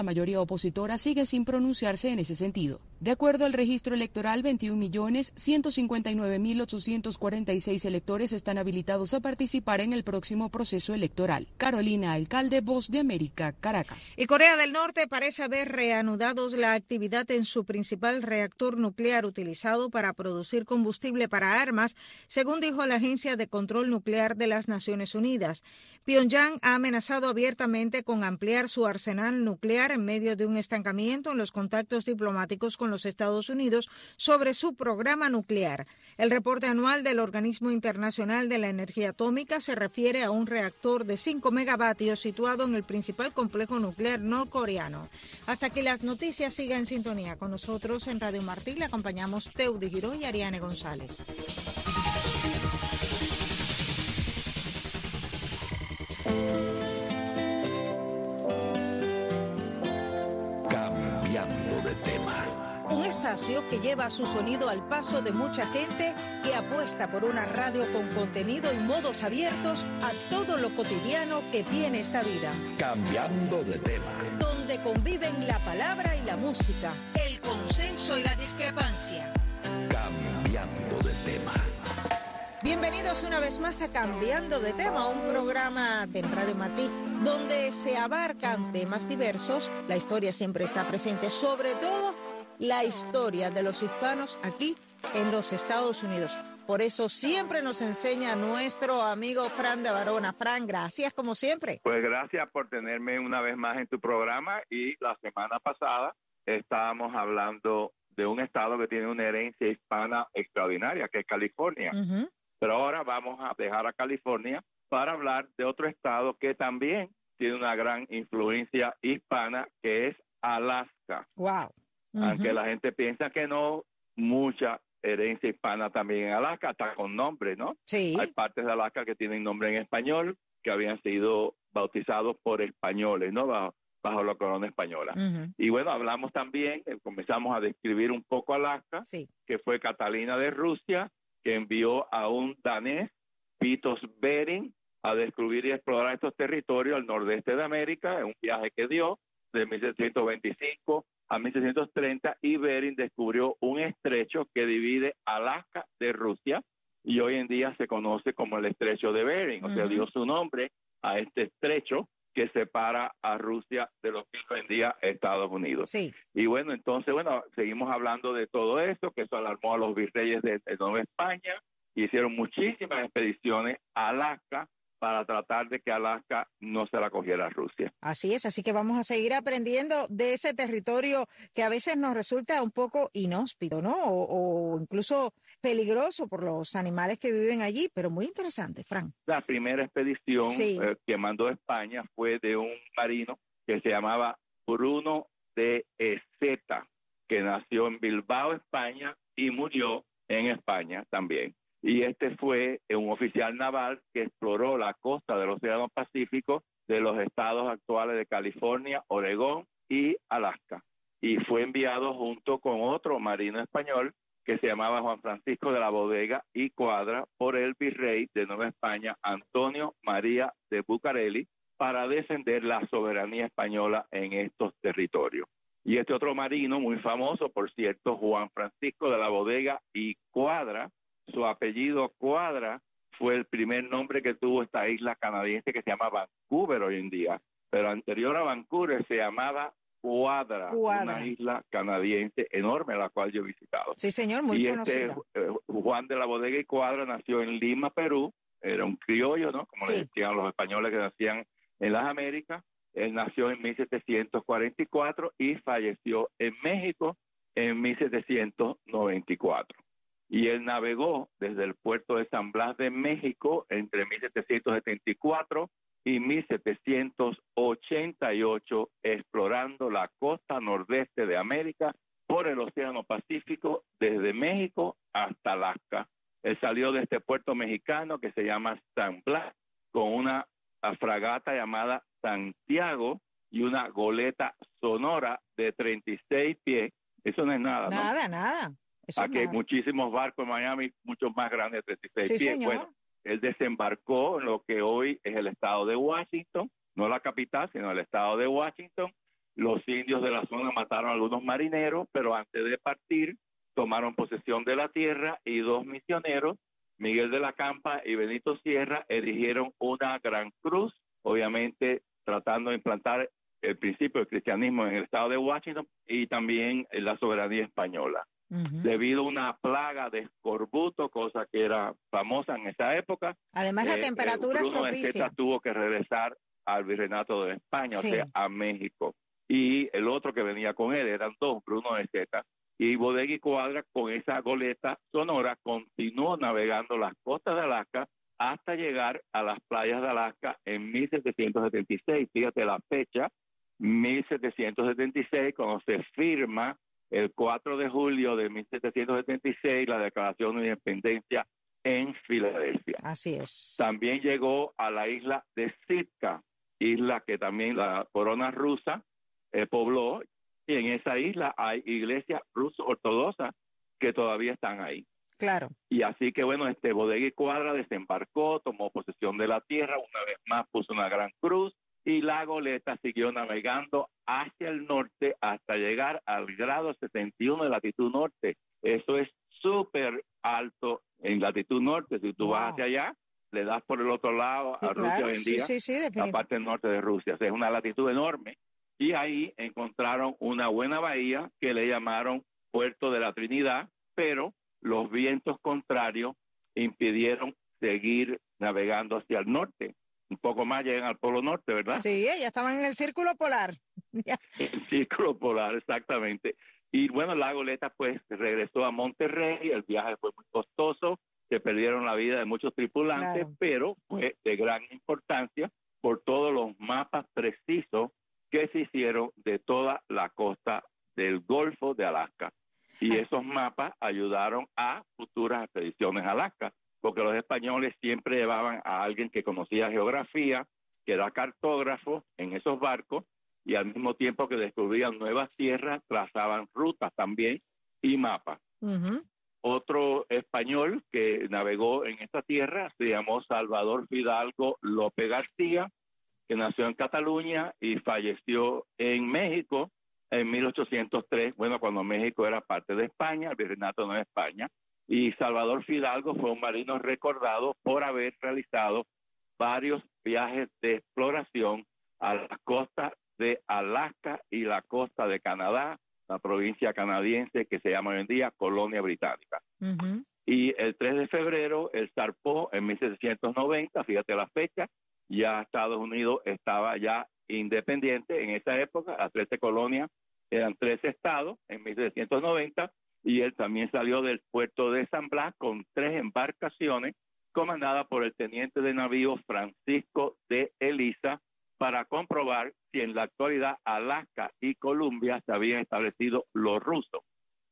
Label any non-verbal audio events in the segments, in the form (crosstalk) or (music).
La mayoría opositora sigue sin pronunciarse en ese sentido. De acuerdo al registro electoral, 21.159.846 electores están habilitados a participar en el próximo proceso electoral. Carolina Alcalde, Voz de América, Caracas. Y Corea del Norte parece haber reanudado la actividad en su principal reactor nuclear utilizado para producir combustible para armas, según dijo la Agencia de Control Nuclear de las Naciones Unidas. Pyongyang ha amenazado abiertamente con ampliar su arsenal nuclear en medio de un estancamiento en los contactos diplomáticos con los Estados Unidos sobre su programa nuclear. El reporte anual del Organismo Internacional de la Energía Atómica se refiere a un reactor de 5 megavatios situado en el principal complejo nuclear norcoreano. Hasta que las noticias sigan en sintonía con nosotros en Radio Martí, le acompañamos Teudi Giró y Ariane González. Que lleva su sonido al paso de mucha gente que apuesta por una radio con contenido y modos abiertos a todo lo cotidiano que tiene esta vida. Cambiando de tema. Donde conviven la palabra y la música, el consenso y la discrepancia. Cambiando de tema. Bienvenidos una vez más a Cambiando de tema, un programa de Radio Matí donde se abarcan temas diversos. La historia siempre está presente, sobre todo la historia de los hispanos aquí en los Estados Unidos. Por eso siempre nos enseña nuestro amigo Fran de Barona. Fran, gracias como siempre. Pues gracias por tenerme una vez más en tu programa y la semana pasada estábamos hablando de un estado que tiene una herencia hispana extraordinaria, que es California. Pero ahora vamos a dejar a California para hablar de otro estado que también tiene una gran influencia hispana, que es Alaska. Wow. Aunque la gente piensa que no, mucha herencia hispana también en Alaska, está con nombre, ¿no? Sí. Hay partes de Alaska que tienen nombre en español, que habían sido bautizados por españoles, ¿no? Bajo, bajo la corona española. Y bueno, hablamos también, eh, comenzamos a describir un poco Alaska, que fue Catalina de Rusia, que envió a un danés, Pitos Bering, a descubrir y explorar estos territorios al nordeste de América, en un viaje que dio de 1725 a 1630 y Bering descubrió un estrecho que divide Alaska de Rusia y hoy en día se conoce como el estrecho de Bering, o sea, dio su nombre a este estrecho que separa a Rusia de lo que hoy en día Estados Unidos. Sí. Y bueno, entonces, bueno, seguimos hablando de todo esto, que eso alarmó a los virreyes de, de Nueva España, hicieron muchísimas expediciones a Alaska para tratar de que Alaska no se la cogiera a Rusia. Así es, así que vamos a seguir aprendiendo de ese territorio que a veces nos resulta un poco inhóspito, ¿no? O, incluso peligroso por los animales que viven allí, pero muy interesante, Frank. La primera expedición eh, que mandó España fue de un marino que se llamaba Bruno de Ezeta, que nació en Bilbao, España, y murió en España también y este fue un oficial naval que exploró la costa del Océano Pacífico de los estados actuales de California, Oregón y Alaska. Y fue enviado junto con otro marino español que se llamaba Juan Francisco de la Bodega y Cuadra por el virrey de Nueva España, Antonio María de Bucareli, para defender la soberanía española en estos territorios. Y este otro marino muy famoso, por cierto, Juan Francisco de la Bodega y Cuadra, su apellido Cuadra fue el primer nombre que tuvo esta isla canadiense que se llama Vancouver hoy en día. Pero anterior a Vancouver se llamaba Cuadra, una isla canadiense enorme, la cual yo he visitado. Sí, señor, muy y Este, eh, Juan de la Bodega y Cuadra nació en Lima, Perú. Era un criollo, ¿no? Como le decían los españoles que nacían en las Américas. Él nació en 1744 y falleció en México en 1794 y él navegó desde el puerto de San Blas de México entre 1774 y 1788 explorando la costa nordeste de América por el Océano Pacífico desde México hasta Alaska. Él salió de este puerto mexicano que se llama San Blas con una fragata llamada Santiago y una goleta sonora de 36 pies. Eso no es nada. Nada, nada. Aquí hay muchísimos barcos en Miami, muchos más grandes de 36 pies. Bueno, él desembarcó en lo que hoy es el estado de Washington, no la capital, sino el estado de Washington, los indios de la zona mataron a algunos marineros, pero antes de partir tomaron posesión de la tierra y dos misioneros, Miguel de la Campa y Benito Sierra, erigieron una gran cruz, obviamente tratando de implantar el principio del cristianismo en el estado de Washington y también en la soberanía española. Debido a una plaga de escorbuto, cosa que era famosa en esa época. Además, la eh, temperatura Bruno propicia. tuvo que regresar al virreinato de España, o sea, a México. Y el otro que venía con él eran dos, Bruno de Zeta. Y Bodega y Cuadra, con esa goleta sonora, continuó navegando las costas de Alaska hasta llegar a las playas de Alaska en 1776. Fíjate la fecha, 1776, cuando se firma el 4 de julio de 1776 la Declaración de Independencia en Filadelfia. Así es. También llegó a la isla de Sitka, isla que también la corona rusa eh, pobló, y en esa isla hay iglesias ruso ortodoxas que todavía están ahí. Claro. Y así que bueno, este Bodega y Cuadra desembarcó, tomó posesión de la tierra, una vez más puso una gran cruz y la goleta siguió navegando hacia el norte hasta llegar al grado 71 de latitud norte. Eso es súper alto en latitud norte. Si tú vas hacia allá, le das por el otro lado a Rusia hoy en día, la parte norte de Rusia. es una latitud enorme. Y ahí encontraron una buena bahía que le llamaron Puerto de la Trinidad, pero los vientos contrarios impidieron seguir navegando hacia el norte un poco más llegan al Polo Norte, ¿verdad? Sí, ya estaban en el Círculo Polar. el (laughs) Círculo Polar, exactamente. Y bueno, la goleta pues regresó a Monterrey, el viaje fue muy costoso, se perdieron la vida de muchos tripulantes, pero fue de gran importancia por todos los mapas precisos que se hicieron de toda la costa del Golfo de Alaska. Y esos mapas ayudaron a futuras expediciones a Alaska porque los españoles siempre llevaban a alguien que conocía geografía, que era cartógrafo en esos barcos, y al mismo tiempo que descubrían nuevas tierras, trazaban rutas también y mapas. Otro español que navegó en esta tierra se llamó Salvador Fidalgo López García, que nació en Cataluña y falleció en México en 1803, bueno, cuando México era parte de España, el virreinato no es España, y Salvador Fidalgo fue un marino recordado por haber realizado varios viajes de exploración a las costas de Alaska y la costa de Canadá, la provincia canadiense que se llama hoy en día Colonia Británica. Y el 3 de febrero, él zarpó en 1790, fíjate la fecha, ya Estados Unidos estaba ya independiente en esa época, las 13 colonias eran 13 estados en 1790 y él también salió del puerto de San Blas con tres embarcaciones comandadas por el teniente de navío Francisco de Elisa para comprobar si en la actualidad Alaska y Columbia se habían establecido los rusos.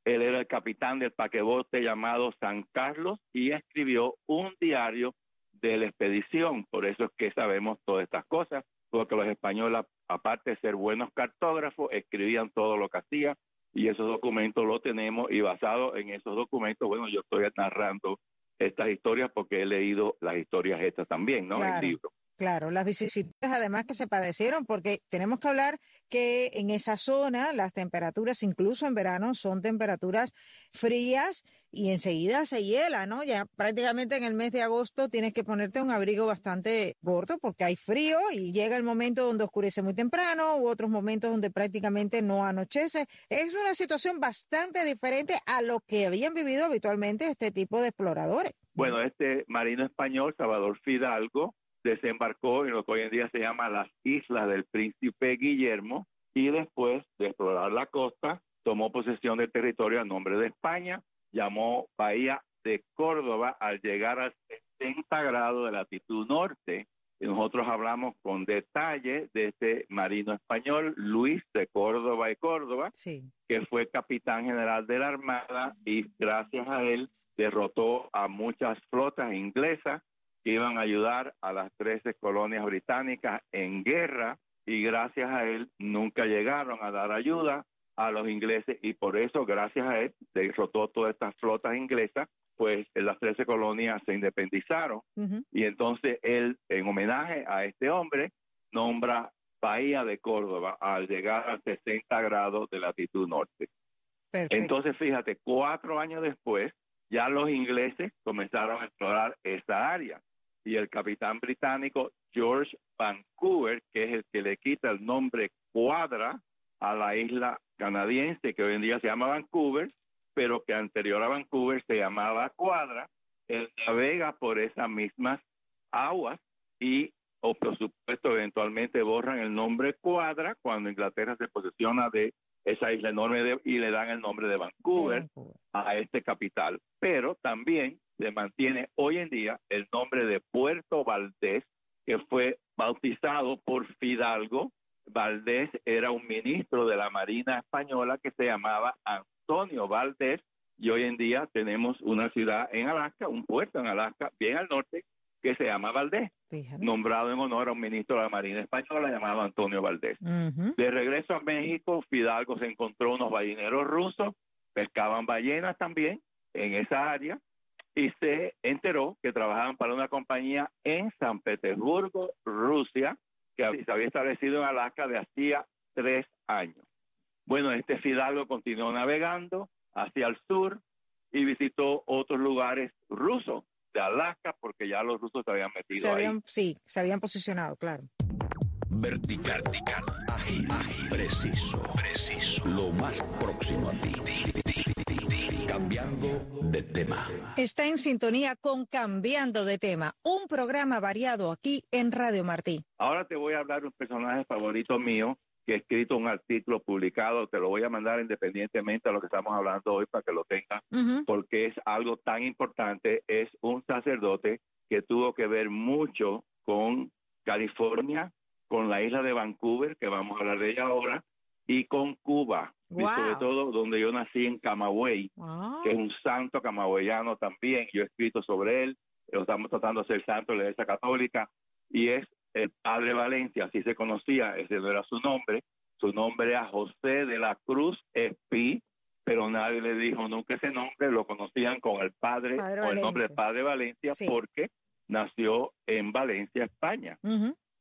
Él era el capitán del paquebote llamado San Carlos y escribió un diario de la expedición. Por eso es que sabemos todas estas cosas, porque los españoles, aparte de ser buenos cartógrafos, escribían todo lo que hacían y esos documentos los tenemos y basado en esos documentos, bueno, yo estoy narrando estas historias porque he leído las historias estas también, ¿no? en el libro. Claro, las vicisitudes además que se padecieron, porque tenemos que hablar que en esa zona las temperaturas, incluso en verano, son temperaturas frías y enseguida se hiela, ¿no? Ya prácticamente en el mes de agosto tienes que ponerte un abrigo bastante gordo porque hay frío y llega el momento donde oscurece muy temprano u otros momentos donde prácticamente no anochece. Es una situación bastante diferente a lo que habían vivido habitualmente este tipo de exploradores. Bueno, este marino español, Salvador Fidalgo, desembarcó en lo que hoy en día se llama las Islas del Príncipe Guillermo y después de explorar la costa tomó posesión del territorio a nombre de España, llamó Bahía de Córdoba al llegar al 70 grados de latitud norte. Y nosotros hablamos con detalle de este marino español, Luis de Córdoba y Córdoba, que fue capitán general de la Armada y gracias a él derrotó a muchas flotas inglesas que iban a ayudar a las 13 colonias británicas en guerra y gracias a él nunca llegaron a dar ayuda a los ingleses y por eso gracias a él derrotó todas estas flotas inglesas pues las 13 colonias se independizaron. Y entonces él en homenaje a este hombre nombra Bahía de Córdoba al llegar a 60 grados de latitud norte. Entonces, fíjate, cuatro años después, ya los ingleses comenzaron a explorar esa área y el capitán británico George Vancouver, que es el que le quita el nombre Cuadra a la isla canadiense que hoy en día se llama Vancouver, pero que anterior a Vancouver se llamaba Cuadra, él navega por esas mismas aguas y o por supuesto eventualmente borran el nombre Cuadra cuando Inglaterra se posesiona de esa isla enorme y le dan el nombre de Vancouver, a este capital. Pero también se mantiene hoy en día el nombre de Puerto Valdés, que fue bautizado por Fidalgo. Valdés era un ministro de la Marina Española que se llamaba Antonio Valdés y hoy en día tenemos una ciudad en Alaska, un puerto en Alaska, bien al norte, que se llama Valdés, nombrado en honor a un ministro de la Marina Española llamado Antonio Valdés. De regreso a México, Fidalgo se encontró unos balleneros rusos, pescaban ballenas también en esa área y se enteró que trabajaban para una compañía en San Petersburgo, Rusia, que se había establecido en Alaska de hacía tres años. Bueno, este Fidalgo continuó navegando hacia el sur y visitó otros lugares rusos de Alaska porque ya los rusos se habían metido ahí. Sí, se habían posicionado, claro. Vertical, vertical, ágil, preciso, preciso, lo más próximo a ti. Cambiando de tema. Está en sintonía con Cambiando de tema, un programa variado aquí en Radio Martí. Ahora te voy a hablar de un personaje favorito mío que he escrito un artículo publicado, te lo voy a mandar independientemente a lo que estamos hablando hoy para que lo tengan, porque es algo tan importante, es un sacerdote que tuvo que ver mucho con California, con la isla de Vancouver, que vamos a hablar de ella ahora, y con Cuba, y sobre todo donde yo nací en Camagüey, que es un santo camagüeyano también, yo he escrito sobre él, lo estamos tratando de ser santo de la Iglesia Católica, y es el padre Valencia, así se conocía, ese no era su nombre, su nombre era José de la Cruz Espí, pero nadie le dijo nunca ese nombre, lo conocían con el padre, con el nombre de padre Valencia, porque nació en Valencia, España,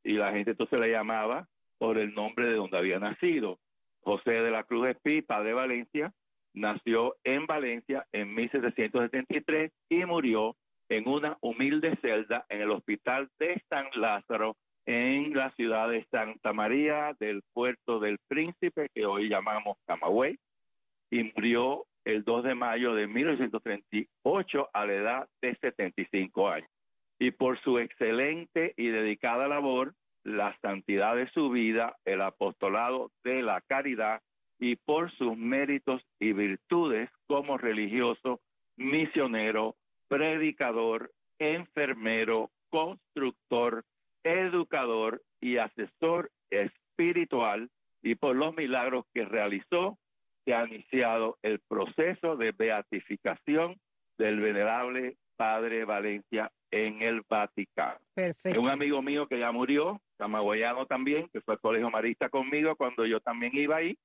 y la gente entonces le llamaba por el nombre de donde había nacido. José de la Cruz Espí, padre Valencia, nació en Valencia en 1773 y murió en una humilde celda en el hospital de San Lázaro en la ciudad de Santa María del Puerto del Príncipe, que hoy llamamos Camagüey, y murió el 2 de mayo de 1938 a la edad de 75 años. Y por su excelente y dedicada labor, la santidad de su vida, el apostolado de la caridad y por sus méritos y virtudes como religioso, misionero, predicador, enfermero, constructor, educador y asesor espiritual y por los milagros que realizó, se ha iniciado el proceso de beatificación del venerable Padre Valencia en el Vaticano. Perfecto. Un amigo mío que ya murió, camagüeyano también, que fue al colegio marista conmigo cuando yo también iba ahí,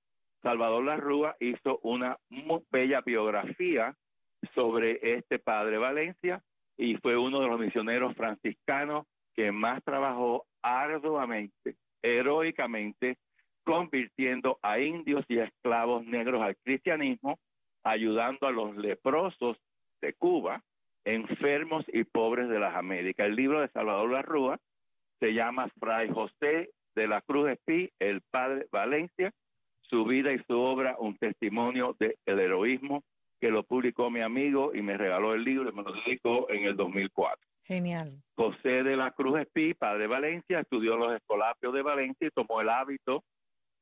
Salvador Larrúa hizo una muy bella biografía sobre este padre Valencia y fue uno de los misioneros franciscanos que más trabajó arduamente, heroicamente, convirtiendo a indios y esclavos negros al cristianismo, ayudando a los leprosos de Cuba, enfermos y pobres de las Américas. El libro de Salvador Larrúa se llama Fray José de la Cruz Espí, el Padre Valencia, su vida y su obra, un testimonio del heroísmo que lo publicó mi amigo y me regaló el libro y me lo dedicó en el 2004. Genial. José de la Cruz Espí, padre de Valencia, estudió los escolapios de Valencia y tomó el hábito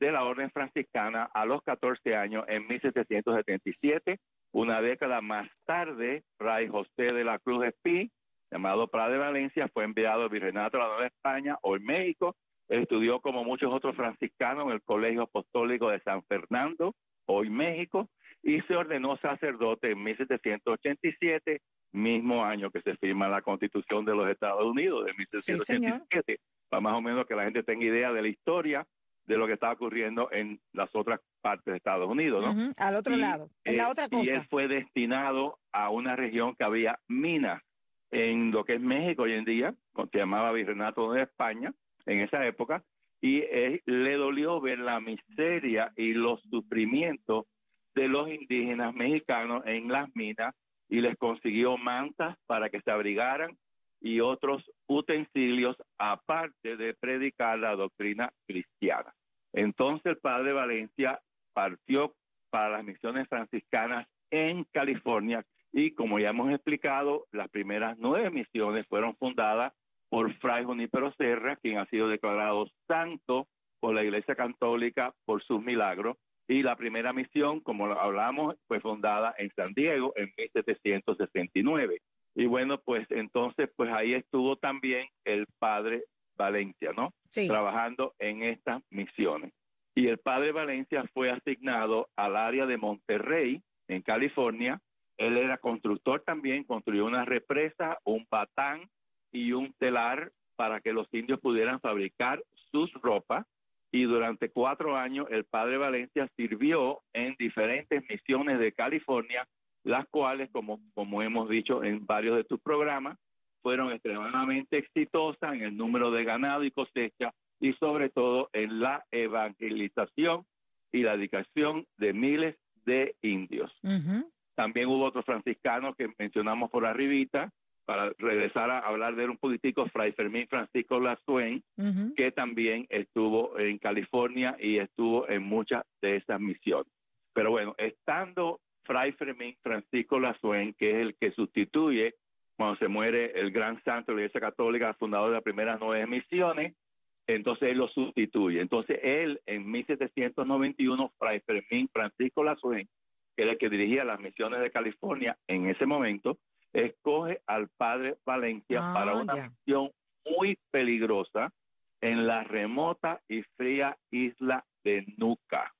de la orden franciscana a los 14 años en 1777. Una década más tarde, Fray José de la Cruz Espí, llamado Padre de Valencia, fue enviado al Virreinato de la Nueva España, hoy México. Estudió como muchos otros franciscanos en el Colegio Apostólico de San Fernando, hoy México, y se ordenó sacerdote en 1787, mismo año que se firma la Constitución de los Estados Unidos de 1787, para más o menos que la gente tenga idea de la historia de lo que está ocurriendo en las otras partes de Estados Unidos, ¿no? Al otro lado, en la otra costa. Y él fue destinado a una región que había minas en lo que es México hoy en día, se llamaba Virreinato de España, en esa época, y le dolió ver la miseria y los sufrimientos de los indígenas mexicanos en las minas y les consiguió mantas para que se abrigaran y otros utensilios aparte de predicar la doctrina cristiana. Entonces el padre Valencia partió para las misiones franciscanas en California y como ya hemos explicado, las primeras nueve misiones fueron fundadas por Fray Junípero Serra, quien ha sido declarado santo por la Iglesia Católica por sus milagros. Y la primera misión, como hablamos, fue fundada en San Diego en 1769. Y bueno, pues entonces, pues ahí estuvo también el padre Valencia, ¿no? Sí. Trabajando en estas misiones. Y el padre Valencia fue asignado al área de Monterrey, en California. Él era constructor también, construyó una represa, un batán y un telar para que los indios pudieran fabricar sus ropas. Y durante cuatro años el padre Valencia sirvió en diferentes misiones de California, las cuales, como, como hemos dicho en varios de tus programas, fueron extremadamente exitosas en el número de ganado y cosecha y sobre todo en la evangelización y la dedicación de miles de indios. También hubo otros franciscanos que mencionamos por arribita, para regresar a hablar de un político, Fray Fermín Francisco Lasuen, que también estuvo en California y estuvo en muchas de esas misiones. Pero bueno, estando Fray Fermín Francisco Lasuen, que es el que sustituye cuando se muere el gran santo de la Iglesia Católica, fundador de las primeras nueve misiones, entonces él lo sustituye. Entonces él, en 1791, Fray Fermín Francisco Lasuen, que era el que dirigía las misiones de California en ese momento, escoge al padre Valencia Ah, para una ya. misión muy peligrosa en la remota y fría isla de Nuca,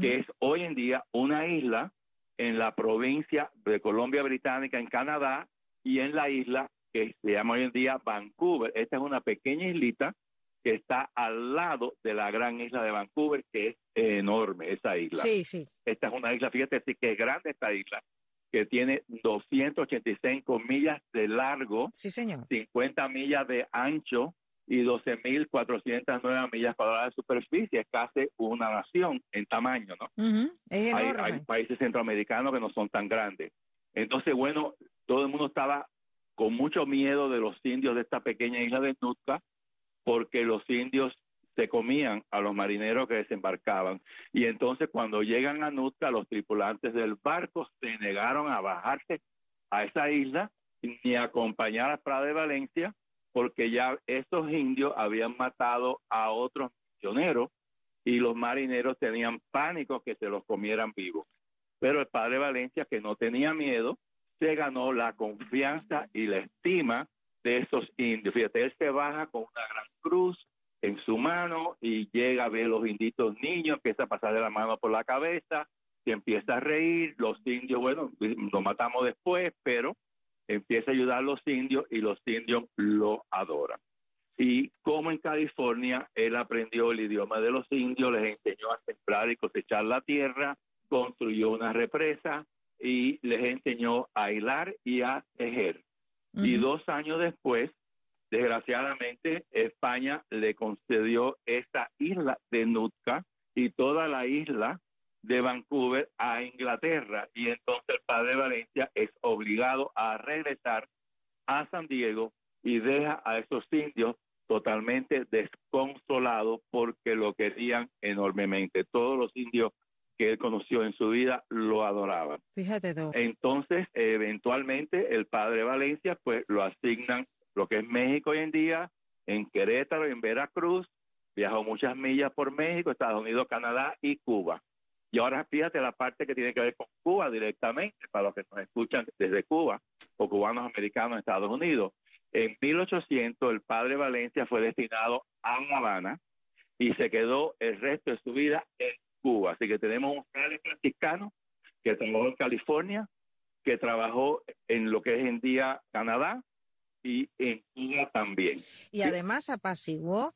que es hoy en día una isla en la provincia de Colombia Británica, en Canadá, y en la isla que se llama hoy en día Vancouver. Esta es una pequeña islita que está al lado de la gran isla de Vancouver, que es enorme esa isla. Sí, sí. Esta es una isla, fíjate, sí que es grande esta isla, que tiene 285 millas de largo, Sí, señor. 50 millas de ancho y 12.409 millas cuadradas de superficie. Es casi una nación en tamaño, ¿no? Es Hay, países centroamericanos que no son tan grandes. Entonces, bueno, todo el mundo estaba con mucho miedo de los indios de esta pequeña isla de Nootka, porque los indios se comían a los marineros que desembarcaban. Y entonces cuando llegan a Nootka, los tripulantes del barco se negaron a bajarse a esa isla ni a acompañar a Prada de Valencia, porque ya esos indios habían matado a otros misioneros y los marineros tenían pánico que se los comieran vivos. Pero el padre Valencia, que no tenía miedo, se ganó la confianza y la estima de esos indios. Fíjate, él se baja con una gran cruz en su mano y llega a ver los inditos niños, empieza a pasarle la mano por la cabeza, se empieza a reír, los indios, bueno, lo matamos después, pero empieza a ayudar a los indios y los indios lo adoran. Y como en California, él aprendió el idioma de los indios, les enseñó a sembrar y cosechar la tierra, construyó una represa y les enseñó a hilar y a tejer. Y Ujú. dos años después, desgraciadamente, España le concedió esta isla de Nootka y toda la isla de Vancouver a Inglaterra. Y entonces el padre Valencia es obligado a regresar a San Diego y deja a esos indios totalmente desconsolados porque lo querían enormemente. Todos los indios que él conoció en su vida lo adoraban. Fíjate tú. Entonces, eventualmente, el padre Valencia, pues lo asignan lo que es México hoy en día, en Querétaro, en Veracruz, viajó muchas millas por México, Estados Unidos, Canadá y Cuba. Y ahora fíjate la parte que tiene que ver con Cuba directamente, para los que nos escuchan desde Cuba o cubanos americanos en Estados Unidos. En 1800 el padre Valencia fue destinado a La Habana y se quedó el resto de su vida en Cuba. Así que tenemos un padre franciscano que trabajó en California, que trabajó en lo que es en día Canadá y en Cuba también. Y además apaciguó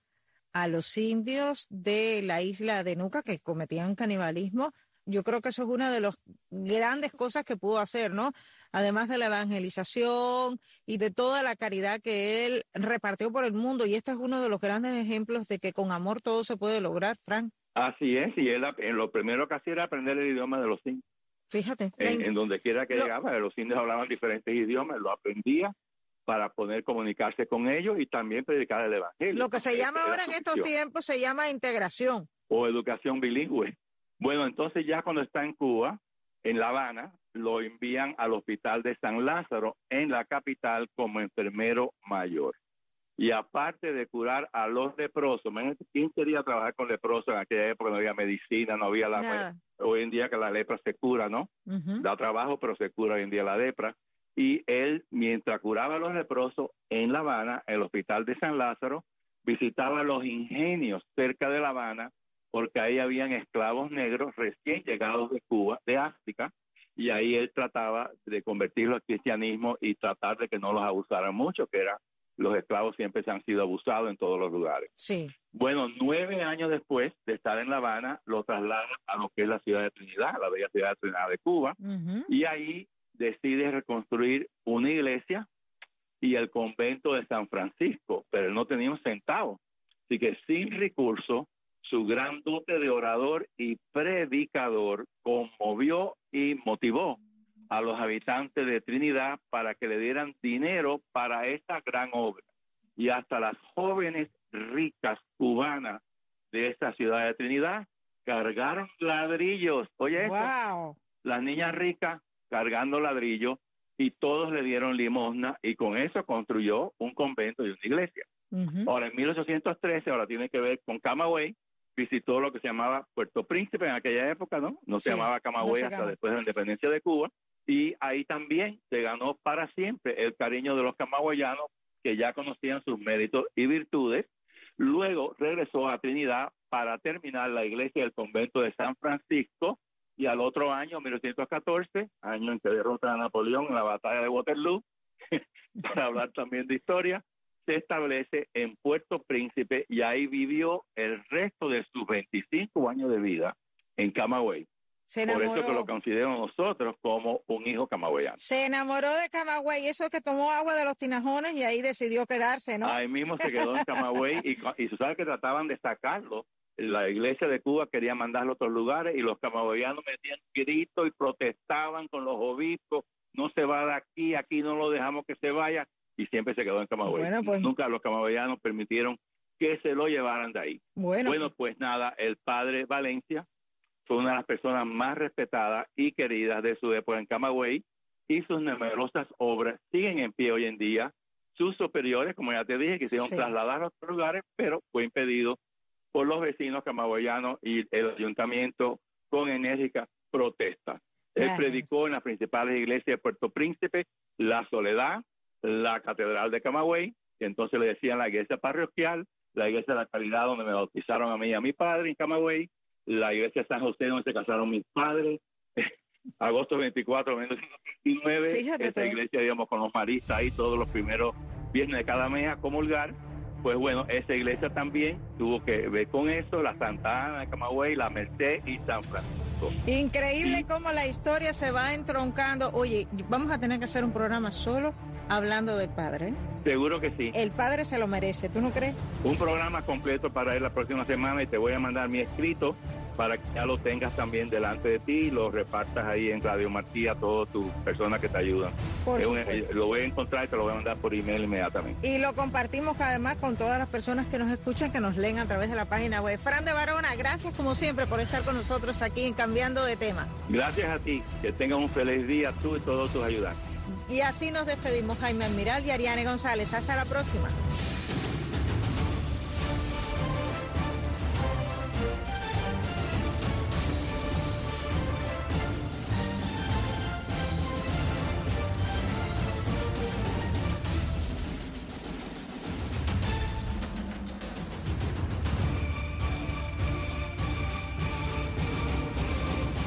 a los indios de la isla de Nuca que cometían canibalismo yo creo que eso es una de las grandes cosas que pudo hacer, ¿no? Además de la evangelización y de toda la caridad que él repartió por el mundo. Y este es uno de los grandes ejemplos de que con amor todo se puede lograr, Frank. Así es, y él en lo primero que hacía era aprender el idioma de los indios. Fíjate. En, donde quiera que llegaba, los indios hablaban diferentes idiomas, lo aprendía para poder comunicarse con ellos y también predicar el evangelio. Lo que se llama ahora en estos tiempos se llama integración. O educación bilingüe. Bueno, entonces ya cuando está en Cuba, en La Habana, lo envían al hospital de San Lázaro en la capital como enfermero mayor. Y aparte de curar a los leprosos, ¿quién quería trabajar con leprosos en aquella época? No había medicina, no había la... Hoy en día que la lepra se cura, ¿no? Da trabajo, pero se cura hoy en día la lepra. Y él, mientras curaba a los leprosos en La Habana, el hospital de San Lázaro, visitaba los ingenios cerca de La Habana, porque ahí habían esclavos negros recién llegados de Cuba, de África, y ahí él trataba de convertirlos al cristianismo y tratar de que no los abusaran mucho, que era los esclavos siempre se han sido abusados en todos los lugares. Sí. Bueno, nueve años después de estar en La Habana, lo trasladan a lo que es la ciudad de Trinidad, la bella ciudad de Trinidad de Cuba, y ahí decide reconstruir una iglesia y el convento de San Francisco, pero él no tenía un centavo. Así que sin recursos, su gran dote de orador y predicador conmovió y motivó a los habitantes de Trinidad para que le dieran dinero para esta gran obra. Y hasta las jóvenes ricas cubanas de esta ciudad de Trinidad cargaron ladrillos. Oye, wow. las niñas ricas cargando ladrillos y todos le dieron limosna y con eso construyó un convento y una iglesia. Ahora, en 1813, ahora tiene que ver con Camagüey, visitó lo que se llamaba Puerto Príncipe en aquella época, ¿no? No se llamaba Camagüey hasta después de la independencia de Cuba y ahí también se ganó para siempre el cariño de los camagüeyanos que ya conocían sus méritos y virtudes. Luego regresó a Trinidad para terminar la iglesia del convento de San Francisco y al otro año, 1814, año en que derrota a Napoleón en la batalla de Waterloo, (laughs) para hablar también de historia, se establece en Puerto Príncipe y ahí vivió el resto de sus 25 años de vida en Camagüey. Por eso que lo consideramos nosotros como un hijo camagüeyano. Se enamoró de Camagüey, eso es que tomó agua de los tinajones y ahí decidió quedarse, ¿no? Ahí mismo se quedó en Camagüey y, (laughs) y se sabe que trataban de sacarlo. La iglesia de Cuba quería mandarlo a otros lugares y los camagüeyanos metían gritos y protestaban con los obispos, no se va de aquí, aquí no lo dejamos que se vaya y siempre se quedó en Camagüey. Pues Nunca los camagüeyanos permitieron que se lo llevaran de ahí. Bueno, bueno pues nada, el padre Valencia fue una de las personas más respetadas y queridas de su época en Camagüey y sus numerosas obras siguen en pie hoy en día. Sus superiores, como ya te dije, quisieron trasladar a otros lugares, pero fue impedido por los vecinos camagüeyanos y el ayuntamiento con enérgica protesta. Él predicó en las principales iglesias de Puerto Príncipe, La Soledad, la Catedral de Camagüey, que entonces le decían la iglesia parroquial, la iglesia de la caridad donde me bautizaron a mí y a mi padre en Camagüey, la iglesia de San José donde se casaron mis padres, (laughs) agosto 24 de 1929, esa iglesia, digamos, con los maristas ahí todos los primeros viernes de cada mes a comulgar, pues bueno, esa iglesia también tuvo que ver con eso, la Santa Ana Camagüey, la Merced y San Francisco. Increíble cómo la historia se va entroncando. Oye, vamos a tener que hacer un programa solo hablando del padre. Seguro que sí. El padre se lo merece, ¿tú no crees? Un programa completo para él la próxima semana y te voy a mandar mi escrito para que ya lo tengas también delante de ti y lo repartas ahí en Radio Martí a todas tus personas que te ayudan. lo voy a encontrar y te lo voy a mandar por email inmediatamente. Y lo compartimos además con todas las personas que nos escuchan, que nos leen a través de la página web. Fran de Barona, gracias como siempre por estar con nosotros aquí en Cambiando de Tema. Gracias a ti, que tengas un feliz día tú y todos tus ayudantes. Y así nos despedimos Jaime Almiral y Ariane González. Hasta la próxima.